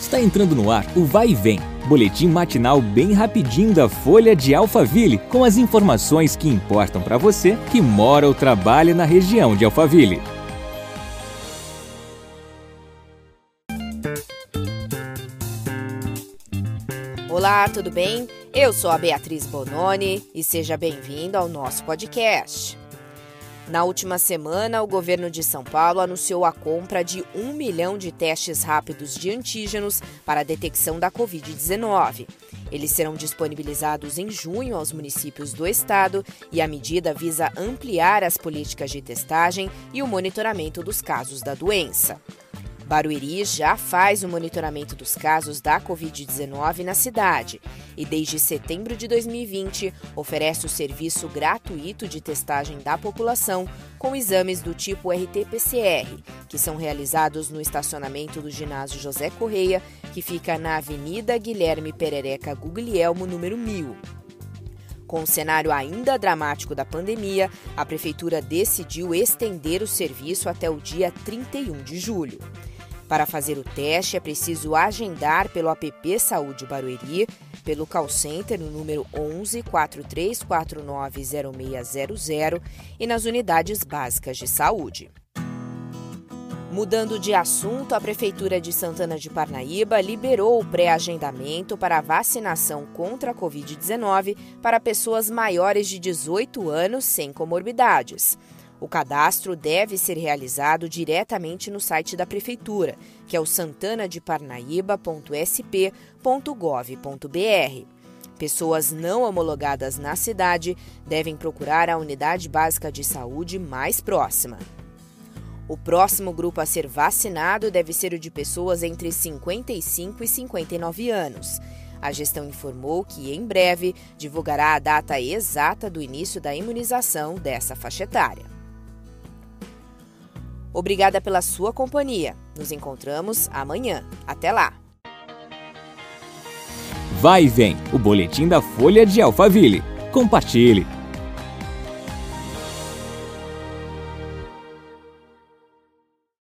Está entrando no ar o Vai e Vem, boletim matinal bem rapidinho da Folha de Alphaville, com as informações que importam para você que mora ou trabalha na região de Alphaville. Olá, tudo bem? Eu sou a Beatriz Bononi e seja bem-vindo ao nosso podcast. Na última semana, o governo de São Paulo anunciou a compra de um milhão de testes rápidos de antígenos para a detecção da Covid-19. Eles serão disponibilizados em junho aos municípios do estado e a medida visa ampliar as políticas de testagem e o monitoramento dos casos da doença. Barueri já faz o monitoramento dos casos da Covid-19 na cidade e, desde setembro de 2020, oferece o serviço gratuito de testagem da população com exames do tipo RT-PCR, que são realizados no estacionamento do ginásio José Correia, que fica na Avenida Guilherme Perereca Guglielmo, número 1000. Com o cenário ainda dramático da pandemia, a Prefeitura decidiu estender o serviço até o dia 31 de julho. Para fazer o teste, é preciso agendar pelo app Saúde Barueri, pelo call center no número 11 4349 0600 e nas unidades básicas de saúde. Mudando de assunto, a Prefeitura de Santana de Parnaíba liberou o pré-agendamento para a vacinação contra a Covid-19 para pessoas maiores de 18 anos sem comorbidades. O cadastro deve ser realizado diretamente no site da Prefeitura, que é o santanadeparnaíba.sp.gov.br. Pessoas não homologadas na cidade devem procurar a unidade básica de saúde mais próxima. O próximo grupo a ser vacinado deve ser o de pessoas entre 55 e 59 anos. A gestão informou que, em breve, divulgará a data exata do início da imunização dessa faixa etária. Obrigada pela sua companhia. Nos encontramos amanhã. Até lá. Vai e vem, o boletim da Folha de Alphaville. Compartilhe.